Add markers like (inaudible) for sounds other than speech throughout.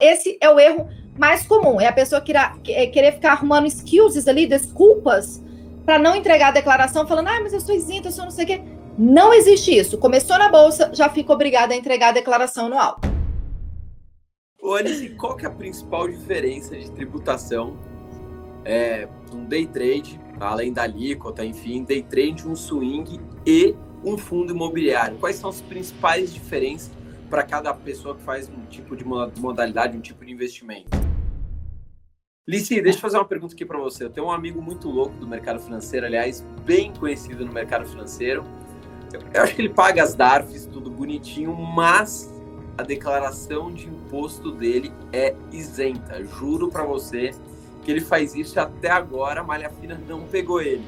Esse é o erro mais comum. É a pessoa é querer ficar arrumando excuses ali, desculpas, para não entregar a declaração, falando, ah, mas eu sou isenta, eu sou não sei o quê. Não existe isso. Começou na bolsa, já fica obrigada a entregar a declaração anual. Ô, qual que é a principal diferença de tributação é, um day trade, além da alíquota, enfim, day trade, um swing e um fundo imobiliário? Quais são as principais diferenças para cada pessoa que faz um tipo de modalidade, um tipo de investimento. Lici, deixa eu fazer uma pergunta aqui para você. Eu tenho um amigo muito louco do mercado financeiro, aliás, bem conhecido no mercado financeiro. Eu acho que ele paga as DARFs, tudo bonitinho, mas a declaração de imposto dele é isenta. Juro para você que ele faz isso e até agora a malha fina não pegou ele.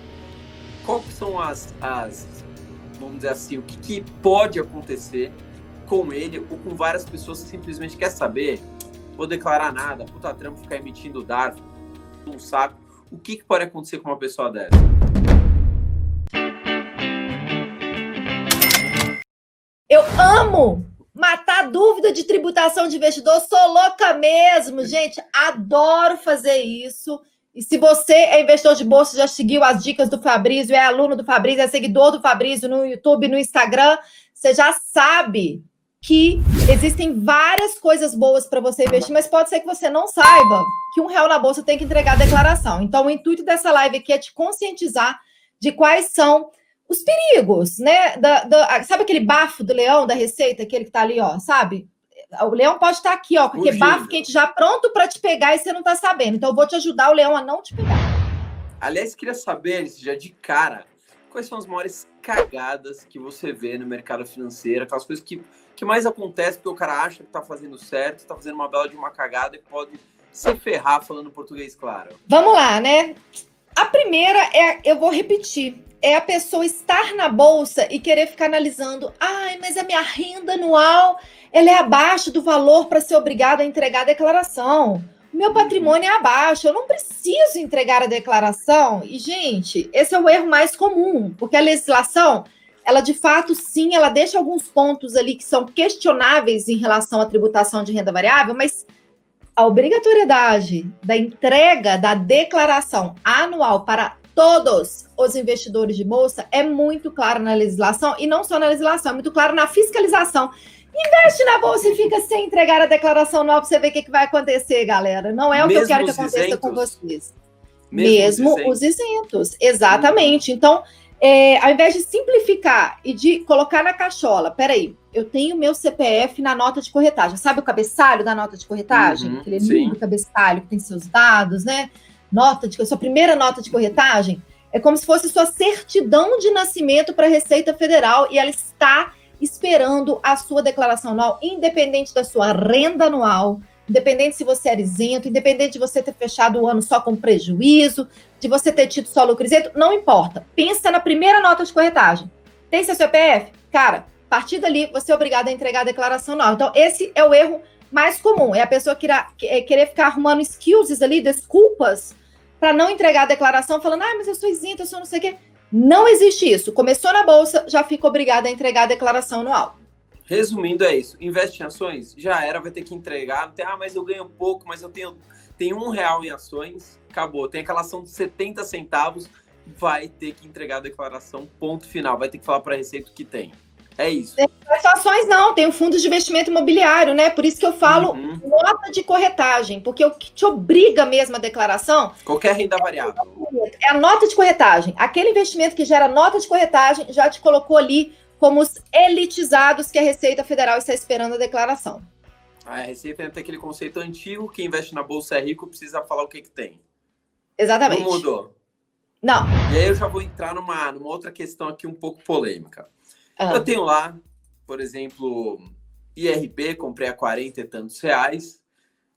Quais são as, as vamos dizer assim, o que, que pode acontecer com ele ou com várias pessoas que simplesmente quer saber, vou declarar nada, puta trampo ficar emitindo dados, um saco. O que, que pode acontecer com uma pessoa dessa? Eu amo matar dúvida de tributação de investidor, sou louca mesmo, gente, adoro fazer isso. E se você é investidor de bolsa, já seguiu as dicas do Fabrício, é aluno do Fabrício, é seguidor do Fabrício no YouTube, no Instagram, você já sabe que existem várias coisas boas para você investir, mas pode ser que você não saiba que um real na bolsa tem que entregar a declaração. Então, o intuito dessa live aqui é te conscientizar de quais são os perigos, né? Da, da, sabe aquele bafo do leão da receita, aquele que tá ali, ó, sabe? O leão pode estar aqui, ó, com aquele bafo quente já pronto para te pegar e você não tá sabendo. Então, eu vou te ajudar o leão a não te pegar. Aliás, queria saber, já de cara, quais são as maiores cagadas que você vê no mercado financeiro, aquelas coisas que que mais acontece porque o cara acha que tá fazendo certo, tá fazendo uma bela de uma cagada e pode se ferrar falando português claro. Vamos lá, né? A primeira é, eu vou repetir, é a pessoa estar na bolsa e querer ficar analisando, ai, mas a minha renda anual, ela é abaixo do valor para ser obrigado a entregar a declaração. Meu patrimônio é abaixo, eu não preciso entregar a declaração. E gente, esse é o erro mais comum, porque a legislação ela de fato, sim, ela deixa alguns pontos ali que são questionáveis em relação à tributação de renda variável, mas a obrigatoriedade da entrega da declaração anual para todos os investidores de bolsa é muito clara na legislação e não só na legislação, é muito claro na fiscalização. Investe na bolsa e fica sem entregar a declaração anual para você ver o que, que vai acontecer, galera. Não é o Mesmo que eu quero que aconteça isentos? com vocês. Mesmo, Mesmo os isentos. Exatamente. Então, é, ao invés de simplificar e de colocar na cachola, peraí, eu tenho meu CPF na nota de corretagem. Sabe o cabeçalho da nota de corretagem? Uhum, Aquele lindo cabeçalho que tem seus dados, né? Nota de sua primeira nota de corretagem é como se fosse sua certidão de nascimento para a Receita Federal e ela está esperando a sua declaração anual, independente da sua renda anual, independente se você era isento, independente de você ter fechado o ano só com prejuízo, de você ter tido só lucro isento, não importa. Pensa na primeira nota de corretagem. Tem seu CPF? Cara, a partir dali você é obrigado a entregar a declaração anual. Então, esse é o erro mais comum. É a pessoa é querer ficar arrumando excuses ali, desculpas, para não entregar a declaração, falando, ah, mas eu sou isento, eu sou não sei o quê. Não existe isso. Começou na bolsa, já fica obrigado a entregar a declaração anual. Resumindo, é isso. Investe em ações, já era, vai ter que entregar. Tem, ah, mas eu ganho pouco, mas eu tenho, tenho um real em ações, acabou. Tem aquela ação de 70 centavos, vai ter que entregar a declaração, ponto final. Vai ter que falar para a Receita que tem. É isso. Não é só ações, não. Tem o fundo de investimento imobiliário, né? Por isso que eu falo uhum. nota de corretagem, porque o que te obriga mesmo a declaração. Qualquer renda variável. É a nota de corretagem. Aquele investimento que gera nota de corretagem já te colocou ali como os elitizados que a Receita Federal está esperando a declaração. A Receita tem aquele conceito antigo que investe na bolsa é rico, precisa falar o que, que tem. Exatamente. Não mudou. Não. E aí eu já vou entrar numa, numa outra questão aqui um pouco polêmica. Uhum. Eu tenho lá, por exemplo, IRB, comprei a 40 e tantos reais.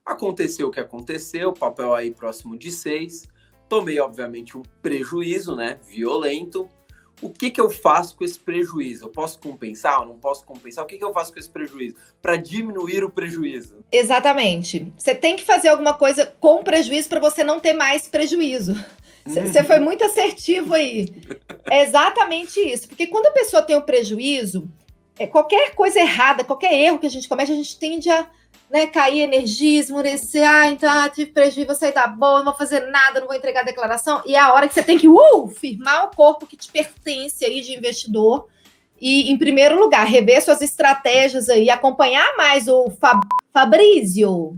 Aconteceu o que aconteceu, papel aí próximo de 6. Tomei, obviamente, um prejuízo, né? Violento o que, que eu faço com esse prejuízo? Eu posso compensar ou não posso compensar? O que, que eu faço com esse prejuízo? Para diminuir o prejuízo. Exatamente. Você tem que fazer alguma coisa com prejuízo para você não ter mais prejuízo. Você foi muito assertivo aí. É exatamente isso. Porque quando a pessoa tem o um prejuízo, é, qualquer coisa errada, qualquer erro que a gente comete, a gente tende a né, cair energia, esmurecer, ah, então ah, tive prejuízo, vou sair da boa, não vou fazer nada, não vou entregar a declaração. E é a hora que você tem que uh, firmar o corpo que te pertence aí de investidor e, em primeiro lugar, rever suas estratégias aí, acompanhar mais o Fab Fabrício.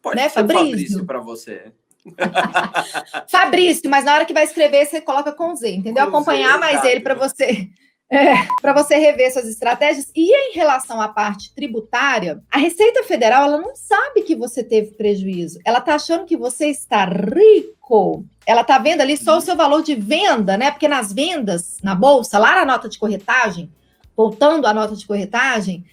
Pode né, ser Fabrício, Fabrício para você. (laughs) Fabrício, mas na hora que vai escrever, você coloca com Z, entendeu? Com acompanhar Z, mais ele para você. É, para você rever suas estratégias. E em relação à parte tributária, a Receita Federal ela não sabe que você teve prejuízo. Ela está achando que você está rico. Ela está vendo ali só o seu valor de venda, né? Porque nas vendas, na bolsa, lá na nota de corretagem, voltando à nota de corretagem,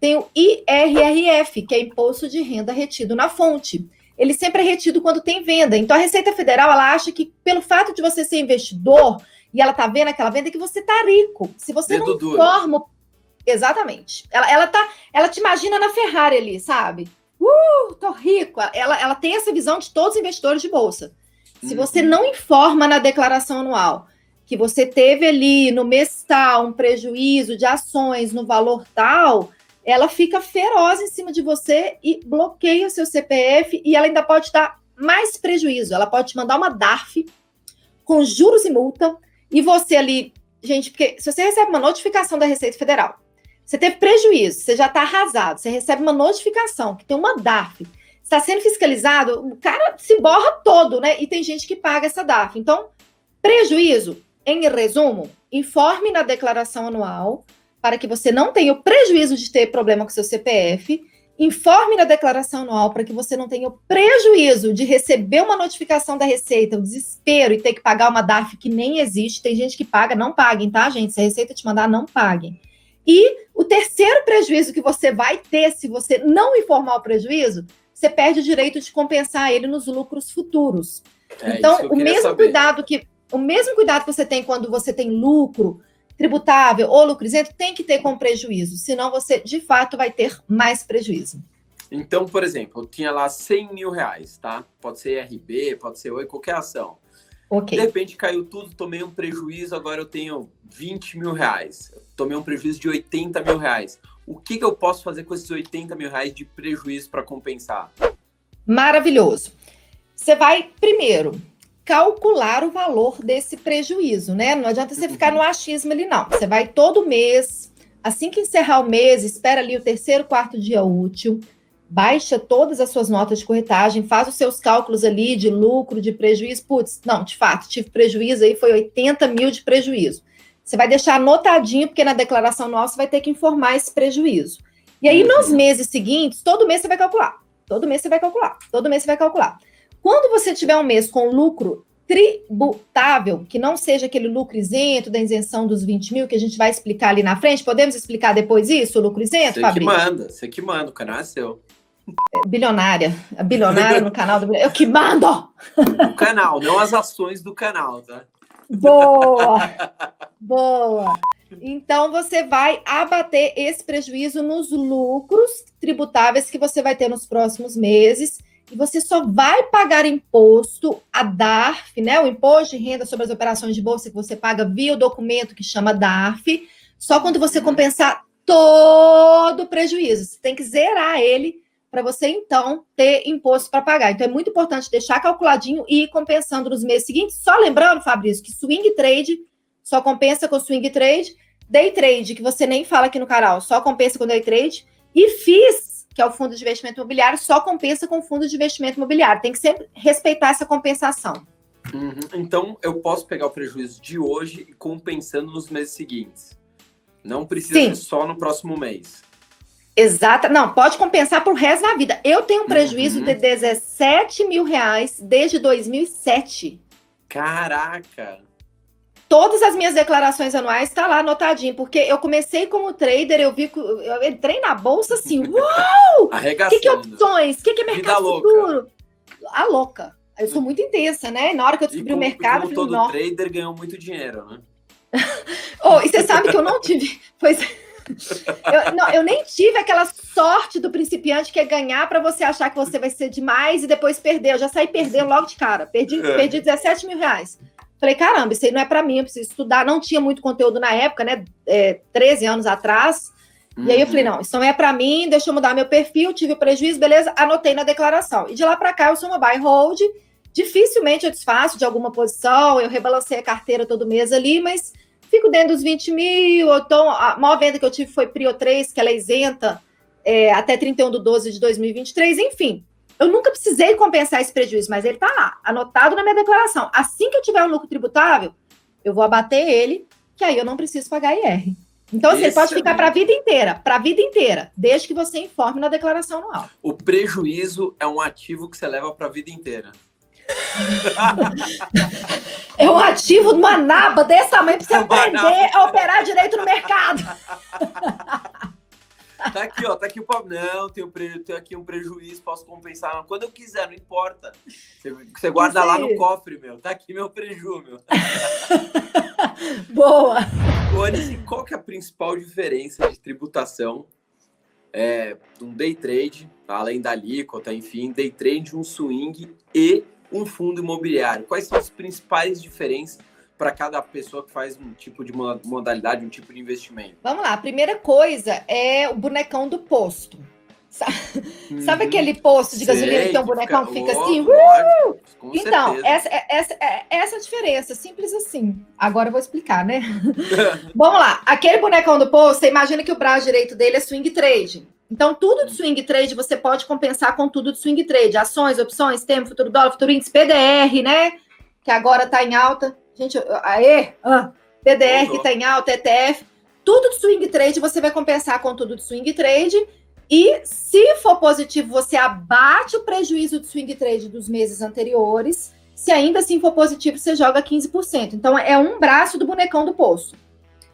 tem o IRRF, que é Imposto de Renda Retido na Fonte. Ele sempre é retido quando tem venda. Então a Receita Federal ela acha que pelo fato de você ser investidor e ela tá vendo aquela venda que você tá rico. Se você Dedo não duro. forma. Exatamente. Ela, ela, tá, ela te imagina na Ferrari ali, sabe? Uh, tô rico. Ela, ela tem essa visão de todos os investidores de bolsa. Se uhum. você não informa na declaração anual que você teve ali no mês tal um prejuízo de ações no valor tal, ela fica feroz em cima de você e bloqueia o seu CPF e ela ainda pode dar mais prejuízo. Ela pode te mandar uma DARF com juros e multa e você ali, gente, porque se você recebe uma notificação da Receita Federal, você teve prejuízo, você já está arrasado, você recebe uma notificação que tem uma DARF, está sendo fiscalizado, o cara se borra todo, né? E tem gente que paga essa DARF. Então, prejuízo, em resumo, informe na declaração anual para que você não tenha o prejuízo de ter problema com seu CPF Informe na declaração anual para que você não tenha o prejuízo de receber uma notificação da Receita, o desespero e ter que pagar uma DARF que nem existe. Tem gente que paga, não paguem, tá, gente? Se a Receita te mandar, não paguem. E o terceiro prejuízo que você vai ter se você não informar o prejuízo, você perde o direito de compensar ele nos lucros futuros. É, então, o mesmo saber. cuidado que o mesmo cuidado que você tem quando você tem lucro tributável ou lucro isento tem que ter com prejuízo, senão você de fato vai ter mais prejuízo. Então, por exemplo, eu tinha lá 100 mil reais, tá? Pode ser RB, pode ser Oi, qualquer ação. Okay. De repente caiu tudo, tomei um prejuízo, agora eu tenho 20 mil reais. Tomei um prejuízo de 80 mil reais. O que, que eu posso fazer com esses 80 mil reais de prejuízo para compensar? Maravilhoso. Você vai, primeiro, calcular o valor desse prejuízo, né? Não adianta você ficar no achismo ali, não. Você vai todo mês, assim que encerrar o mês, espera ali o terceiro, quarto dia útil, baixa todas as suas notas de corretagem, faz os seus cálculos ali de lucro, de prejuízo. Putz, não, de fato, tive prejuízo aí, foi 80 mil de prejuízo. Você vai deixar anotadinho, porque na declaração anual você vai ter que informar esse prejuízo. E aí, nos uhum. meses seguintes, todo mês você vai calcular. Todo mês você vai calcular. Todo mês você vai calcular. Quando você tiver um mês com lucro tributável, que não seja aquele lucro isento da isenção dos 20 mil, que a gente vai explicar ali na frente, podemos explicar depois isso, o lucro isento, você Fabrício? Você que manda, você que manda, o canal é seu. É, bilionária, a bilionária no canal do Eu que mando! O canal, não as ações do canal, tá? Boa! (laughs) Boa! Então, você vai abater esse prejuízo nos lucros tributáveis que você vai ter nos próximos meses e você só vai pagar imposto, a DARF, né? O imposto de renda sobre as operações de bolsa que você paga via o documento que chama DARF, só quando você uhum. compensar todo o prejuízo. Você tem que zerar ele para você então ter imposto para pagar. Então é muito importante deixar calculadinho e ir compensando nos meses seguintes. Só lembrando, Fabrício, que swing trade só compensa com swing trade, day trade, que você nem fala aqui no canal, só compensa com day trade, e FIS que é o fundo de investimento imobiliário, só compensa com o fundo de investimento imobiliário. Tem que sempre respeitar essa compensação. Uhum. Então, eu posso pegar o prejuízo de hoje e compensando nos meses seguintes. Não precisa Sim. ser só no próximo mês. Exata, não, pode compensar para o resto da vida. Eu tenho um prejuízo uhum. de 17 mil reais desde 2007. Caraca! Todas as minhas declarações anuais está lá anotadinho, porque eu comecei como trader, eu vi eu entrei na bolsa assim, (laughs) uau! O que, que é opções? O que, que é mercado futuro? A louca. Eu sou muito intensa, né? Na hora que eu descobri como, o mercado, como todo falei, trader ganhou muito dinheiro, né? (laughs) oh, e você sabe que eu não tive. Pois (laughs) eu, não, eu nem tive aquela sorte do principiante que é ganhar para você achar que você vai ser demais e depois perder. Eu já saí perdendo logo de cara. Perdi, é. perdi 17 mil reais. Falei, caramba, isso aí não é para mim, eu preciso estudar. Não tinha muito conteúdo na época, né? É, 13 anos atrás. Uhum. E aí eu falei, uhum. não, isso não é para mim, deixa eu mudar meu perfil, tive o prejuízo, beleza, anotei na declaração. E de lá para cá eu sou uma buy hold, dificilmente eu desfaço de alguma posição, eu rebalancei a carteira todo mês ali, mas fico dentro dos 20 mil, então a maior venda que eu tive foi Prio 3, que ela é isenta é, até 31 de 12 de 2023, enfim. Eu nunca precisei compensar esse prejuízo, mas ele está lá, anotado na minha declaração. Assim que eu tiver um lucro tributável, eu vou abater ele, que aí eu não preciso pagar IR. Então, assim, ele pode ficar para a vida inteira, para a vida inteira, desde que você informe na declaração anual. O prejuízo é um ativo que você leva para a vida inteira. (laughs) é um ativo numa naba desse tamanho para você aprender a operar direito no mercado. (laughs) Tá aqui, ó, tá aqui o Não, tenho, pre... tenho aqui um prejuízo, posso compensar. Quando eu quiser, não importa. Você, você guarda lá no cofre, meu. Tá aqui meu prejuízo, meu. (laughs) Boa! Anice, qual que é a principal diferença de tributação é, de um day trade, além da alíquota, enfim, day trade, um swing e um fundo imobiliário? Quais são as principais diferenças para cada pessoa que faz um tipo de modalidade, um tipo de investimento? Vamos lá, a primeira coisa é o bonecão do posto. (laughs) Sabe, uhum. Sabe aquele posto de gasolina Sei, que tem um bonecão que fica, assim? Uh! então, essa, é, essa, é, essa é a diferença, simples assim. Agora eu vou explicar, né? (laughs) Vamos lá, aquele bonecão do posto, você imagina que o braço direito dele é swing trade. Então, tudo de swing trade você pode compensar com tudo de swing trade. Ações, opções, tempo, futuro dólar, futuro índice, PDR, né? Que agora está em alta. Gente, aê, ah, PDR que está em alta, ETF, tudo de swing trade você vai compensar com tudo de swing trade. E se for positivo, você abate o prejuízo de swing trade dos meses anteriores. Se ainda assim for positivo, você joga 15%. Então é um braço do bonecão do posto.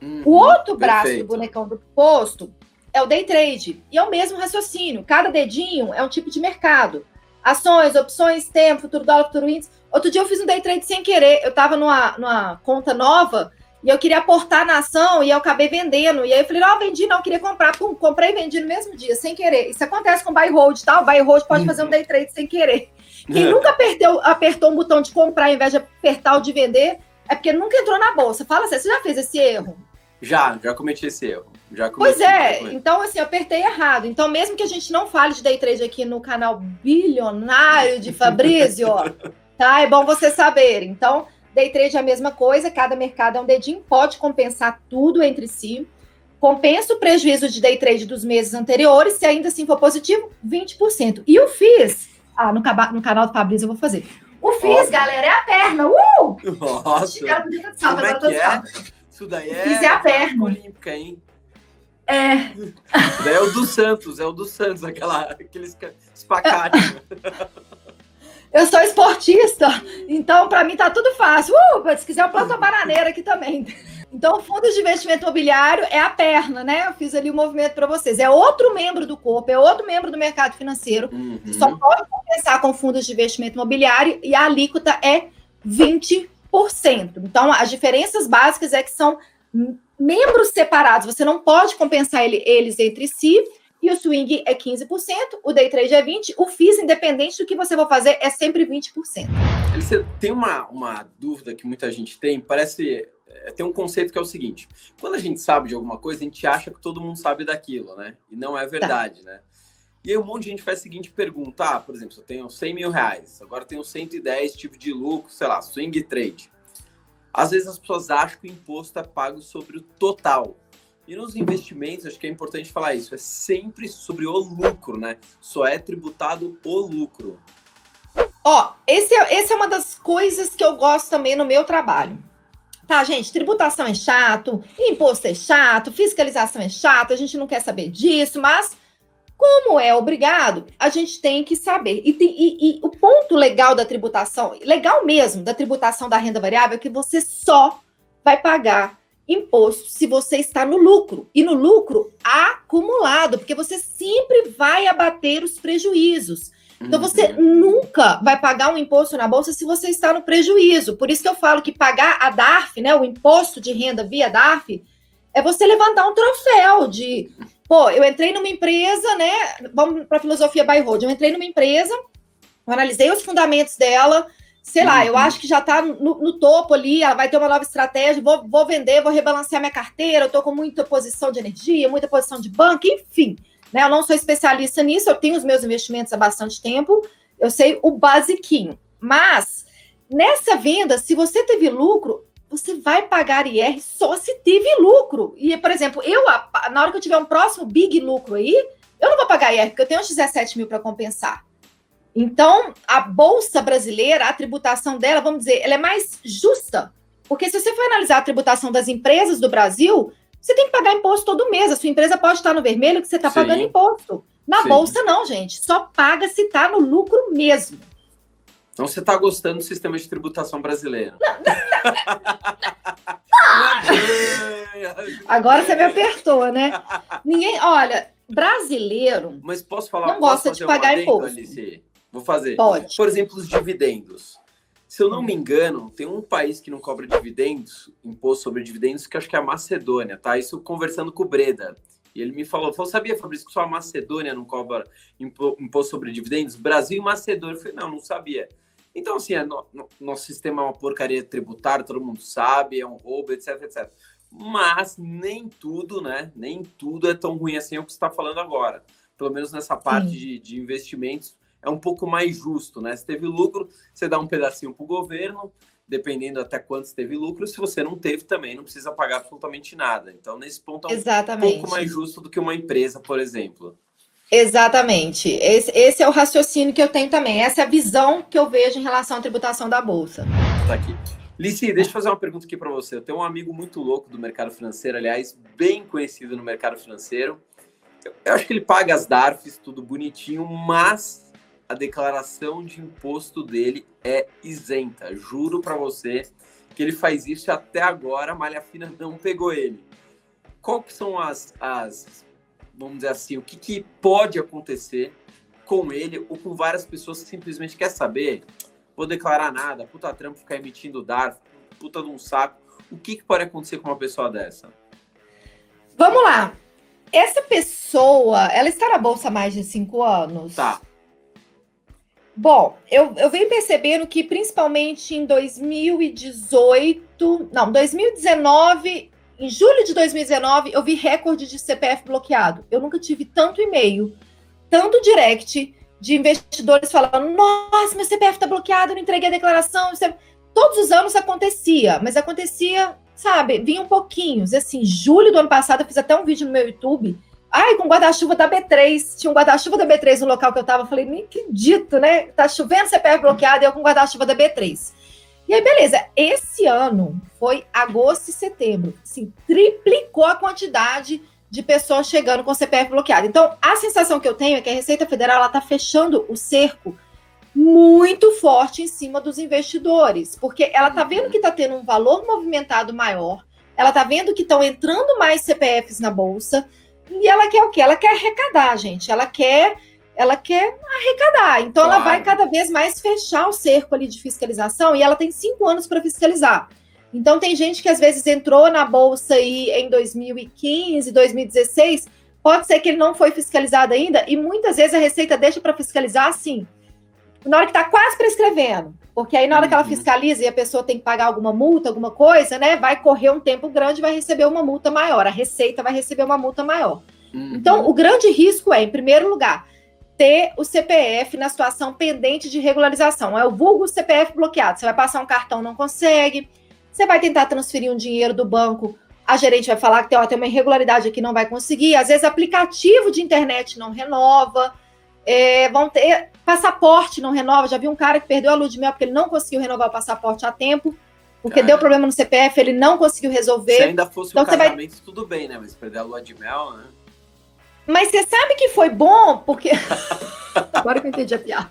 Uhum, o outro braço perfeito. do bonecão do posto é o day trade. E é o mesmo raciocínio. Cada dedinho é um tipo de mercado. Ações, opções, tempo, futuro dólar, futuro índice. Outro dia eu fiz um day trade sem querer. Eu estava numa, numa conta nova e eu queria aportar na ação e eu acabei vendendo. E aí eu falei, não, vendi, não, queria comprar. Pum, comprei e vendi no mesmo dia, sem querer. Isso acontece com buy hold, tá? O buy hold pode fazer um day trade sem querer. Quem é. nunca apertou, apertou um botão de comprar ao invés de apertar o de vender, é porque nunca entrou na bolsa. Fala assim, você já fez esse erro? Já, já cometi esse erro. Já pois é, então assim, eu apertei errado. Então, mesmo que a gente não fale de day trade aqui no canal bilionário de Fabrício, (laughs) tá? É bom você saber. Então, day trade é a mesma coisa, cada mercado é um dedinho, pode compensar tudo entre si. Compensa o prejuízo de day trade dos meses anteriores, se ainda assim for positivo, 20%. E o FIS, ah, no, no canal do Fabrício eu vou fazer. O FIS, galera, é a perna. Uh! Nossa! Como é que é? Isso daí é, é a perna. olímpica, hein? É. É o do Santos, é o do Santos, aquela, aqueles espacates. Eu sou esportista, então para mim tá tudo fácil. Uh, se quiser, eu planto a bananeira aqui também. Então, fundos de investimento imobiliário é a perna, né? Eu fiz ali o um movimento para vocês. É outro membro do corpo, é outro membro do mercado financeiro. Uhum. Só pode compensar com fundos de investimento imobiliário e a alíquota é 20%. Então, as diferenças básicas é que são membros separados. Você não pode compensar ele, eles entre si e o swing é 15%, o day trade é 20%, o FIIs, independente do que você for fazer, é sempre 20%. Você tem uma, uma dúvida que muita gente tem, parece. É, tem um conceito que é o seguinte: quando a gente sabe de alguma coisa, a gente acha que todo mundo sabe daquilo, né? E não é verdade, tá. né? E aí um monte de gente faz a seguinte pergunta: ah, por exemplo, eu tenho 100 mil reais, agora tenho 110 tipo de lucro, sei lá, swing trade. Às vezes as pessoas acham que o imposto é pago sobre o total. E nos investimentos, acho que é importante falar isso, é sempre sobre o lucro, né? Só é tributado o lucro. Ó, esse é, esse é uma das coisas que eu gosto também no meu trabalho. Tá, gente, tributação é chato, imposto é chato, fiscalização é chato, a gente não quer saber disso, mas como é obrigado, a gente tem que saber. E, tem, e, e, o ponto legal da tributação, legal mesmo, da tributação da renda variável, é que você só vai pagar imposto se você está no lucro. E no lucro acumulado, porque você sempre vai abater os prejuízos. Então você uhum. nunca vai pagar um imposto na bolsa se você está no prejuízo. Por isso que eu falo que pagar a DARF, né, o imposto de renda via DARF, é você levantar um troféu de, pô, eu entrei numa empresa, né? Vamos para a filosofia by road. Eu entrei numa empresa, analisei os fundamentos dela, sei lá, eu uhum. acho que já está no, no, topo ali, ela vai ter uma nova estratégia, vou, vou vender, vou rebalancear minha carteira, eu estou com muita posição de energia, muita posição de banco, enfim. Né? Eu não sou especialista nisso, eu tenho os meus investimentos há bastante tempo, eu sei o basiquinho. Mas, nessa venda, se você teve lucro, você vai pagar IR só se teve lucro. E, por exemplo, eu, na hora que eu tiver um próximo big lucro aí, eu não vou pagar IR, porque eu tenho uns 17 mil para compensar. Então, a Bolsa Brasileira, a tributação dela, vamos dizer, ela é mais justa. Porque se você for analisar a tributação das empresas do Brasil, você tem que pagar imposto todo mês. A sua empresa pode estar no vermelho que você está pagando imposto. Na Sim. Bolsa, não, gente. Só paga se está no lucro mesmo. Então você está gostando do sistema de tributação brasileiro. Não, não, Agora você me apertou, né? Ninguém, olha, brasileiro. Mas posso falar? Não gosta de pagar imposto. Alice? Vou fazer. Pode. Por exemplo, os dividendos. Se eu não me engano, tem um país que não cobra dividendos, imposto sobre dividendos, que acho que é a Macedônia, tá? Isso conversando com o Breda. E ele me falou, falou, sabia, Fabrício, que só a Macedônia não cobra imposto sobre dividendos? Brasil e Macedônia. Eu falei, não, não sabia. Então, assim, é, no, no, nosso sistema é uma porcaria tributária, todo mundo sabe, é um roubo, etc, etc. Mas nem tudo, né? Nem tudo é tão ruim assim é o que você está falando agora. Pelo menos nessa parte de, de investimentos é um pouco mais justo, né? Se teve lucro, você dá um pedacinho para o governo, dependendo até quanto teve lucro. Se você não teve, também não precisa pagar absolutamente nada. Então, nesse ponto, é um Exatamente. pouco mais justo do que uma empresa, por exemplo. Exatamente. Esse, esse, é o raciocínio que eu tenho também. Essa é a visão que eu vejo em relação à tributação da Bolsa. Tá aqui. Lici, deixa eu fazer uma pergunta aqui para você. Eu tenho um amigo muito louco do mercado financeiro, aliás, bem conhecido no mercado financeiro. Eu acho que ele paga as DARFs, tudo bonitinho, mas a declaração de imposto dele é isenta. Juro para você que ele faz isso até agora a malha fina não pegou ele. Qual que são as, as vamos dizer assim, o que, que pode acontecer com ele ou com várias pessoas que simplesmente quer saber, vou declarar nada, puta trampo ficar emitindo DARF, puta de um saco. O que, que pode acontecer com uma pessoa dessa? Vamos lá. Essa pessoa, ela está na bolsa há mais de cinco anos? Tá. Bom, eu, eu venho percebendo que principalmente em 2018, não, 2019, em julho de 2019, eu vi recorde de CPF bloqueado. Eu nunca tive tanto e-mail, tanto direct de investidores falando: nossa, meu CPF está bloqueado, eu não entreguei a declaração. Todos os anos acontecia, mas acontecia, sabe, vinha um pouquinho. Assim, julho do ano passado, eu fiz até um vídeo no meu YouTube Ai, com guarda-chuva da B3. Tinha um guarda-chuva da B3 no local que eu estava. Falei, não acredito, né? Tá chovendo, CPF bloqueado, e eu com guarda-chuva da B3. E aí, beleza. Esse ano foi agosto e setembro. Assim, triplicou a quantidade de pessoas chegando com CPF bloqueado. Então, a sensação que eu tenho é que a Receita Federal está fechando o cerco muito forte em cima dos investidores, porque ela está vendo que está tendo um valor movimentado maior, ela está vendo que estão entrando mais CPFs na bolsa, e ela quer o quê? Ela quer arrecadar, gente. Ela quer, ela quer arrecadar. Então claro. ela vai cada vez mais fechar o cerco ali de fiscalização e ela tem cinco anos para fiscalizar. Então tem gente que às vezes entrou na bolsa aí em 2015, 2016, pode ser que ele não foi fiscalizado ainda e muitas vezes a Receita deixa para fiscalizar assim, na hora que está quase prescrevendo. Porque aí, na hora que ela uhum. fiscaliza e a pessoa tem que pagar alguma multa, alguma coisa, né? Vai correr um tempo grande e vai receber uma multa maior. A Receita vai receber uma multa maior. Uhum. Então, o grande risco é, em primeiro lugar, ter o CPF na situação pendente de regularização. É o vulgo CPF bloqueado. Você vai passar um cartão, não consegue. Você vai tentar transferir um dinheiro do banco, a gerente vai falar que tem, ó, tem uma irregularidade aqui, não vai conseguir. Às vezes, aplicativo de internet não renova. É, vão ter passaporte não renova. Já vi um cara que perdeu a luz de mel porque ele não conseguiu renovar o passaporte a tempo, porque deu problema no CPF, ele não conseguiu resolver. Se ainda fosse então, o casamento, vai... tudo bem, né? Mas perder a lua de mel, né? Mas você sabe que foi bom, porque. (laughs) Agora que eu entendi a piada.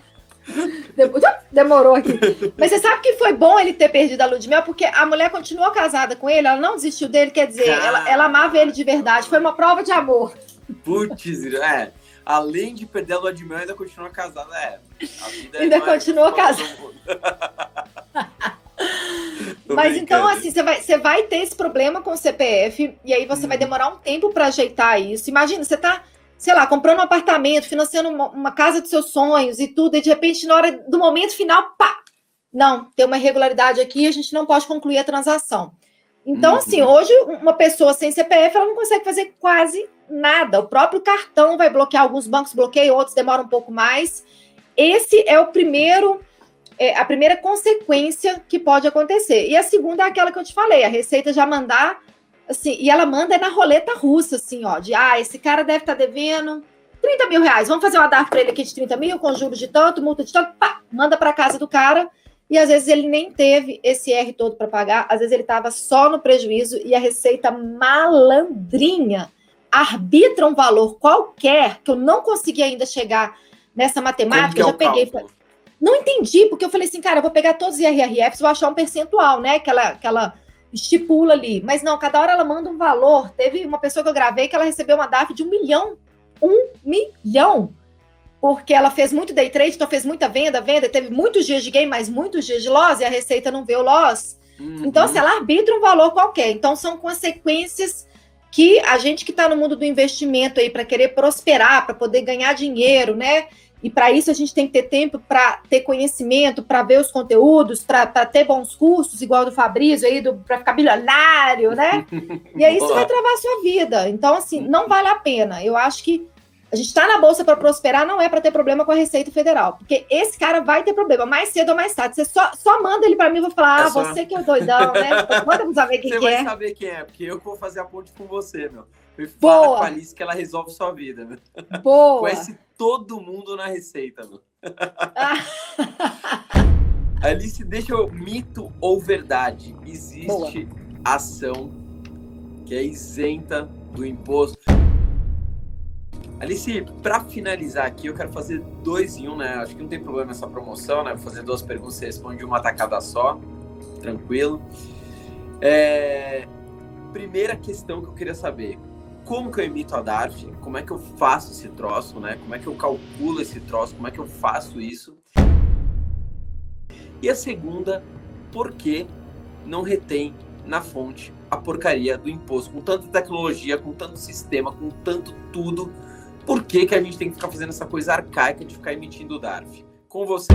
Demorou aqui. Mas você sabe que foi bom ele ter perdido a lua de mel, porque a mulher continuou casada com ele, ela não desistiu dele, quer dizer, ela, ela amava ele de verdade. Foi uma prova de amor. Putz, é além de perder a lua de mel, ainda continua casada. É, ainda é continua casada. (laughs) Mas então, assim, você vai, você vai ter esse problema com o CPF, e aí você hum. vai uhum. demorar um tempo para ajeitar isso. Imagina, você tá, sei lá, comprando um apartamento, financiando uma, uma, casa dos seus sonhos e tudo, e de repente, na hora do momento final, pá! não, tem uma irregularidade aqui, a gente não pode concluir a transação. Então, assim, uhum. assim, hoje uma pessoa sem CPF ela não consegue fazer quase nada. O próprio cartão vai bloquear, alguns bancos bloqueiam, outros demoram um pouco mais. Esse é o primeiro, é, a primeira consequência que pode acontecer. E a segunda é aquela que eu te falei, a Receita já mandar, assim, e ela manda na roleta russa, assim, ó, de ah, esse cara deve estar tá devendo 30 mil reais, vamos fazer uma DARF para ele aqui de 30 mil, com juros de tanto, multa de tanto, pá, manda para casa do cara e às vezes ele nem teve esse R todo para pagar, às vezes ele estava só no prejuízo e a receita malandrinha arbitra um valor qualquer que eu não consegui ainda chegar nessa matemática, eu é já peguei. Não entendi, porque eu falei assim, cara, eu vou pegar todos os IRRFs, vou achar um percentual, né? Que ela, que ela estipula ali. Mas não, cada hora ela manda um valor. Teve uma pessoa que eu gravei que ela recebeu uma DAF de um milhão. Um milhão! porque ela fez muito day trade, então fez muita venda, venda, teve muitos dias de gain, mas muitos dias de loss, e a receita não vê o loss. Uhum. Então, assim, ela arbitra um valor qualquer. Então, são consequências que a gente que está no mundo do investimento aí, para querer prosperar, para poder ganhar dinheiro, né? E para isso a gente tem que ter tempo para ter conhecimento, para ver os conteúdos, para ter bons cursos, igual do Fabrício aí, para ficar bilionário, né? E aí isso vai travar a sua vida. Então, assim, não vale a pena. Eu acho que a gente está na bolsa para prosperar, não é para ter problema com a Receita Federal, porque esse cara vai ter problema mais cedo ou mais tarde. Você só, só manda ele para mim e vou falar, é ah, só... você que é o doidão, né? Manda pra saber (laughs) quem você que é. Você vai saber quem é, porque eu vou fazer a ponte com você, meu. Me fala Boa. com a Alice que ela resolve sua vida, meu. Boa. Conhece todo mundo na Receita, meu. Ah. Alice, deixa eu mito ou verdade. Existe Boa. ação que é isenta do imposto Alice, para finalizar aqui, eu quero fazer dois em um, né? Acho que não tem problema essa promoção, né? Vou fazer duas perguntas, você responde uma tacada só, tranquilo. É... Primeira questão que eu queria saber: como que eu emito a DARF? Como é que eu faço esse troço, né? Como é que eu calculo esse troço? Como é que eu faço isso? E a segunda, por que não retém na fonte a porcaria do imposto? Com tanta tecnologia, com tanto sistema, com tanto tudo por que, que a gente tem que ficar fazendo essa coisa arcaica de ficar emitindo DARF? Com você.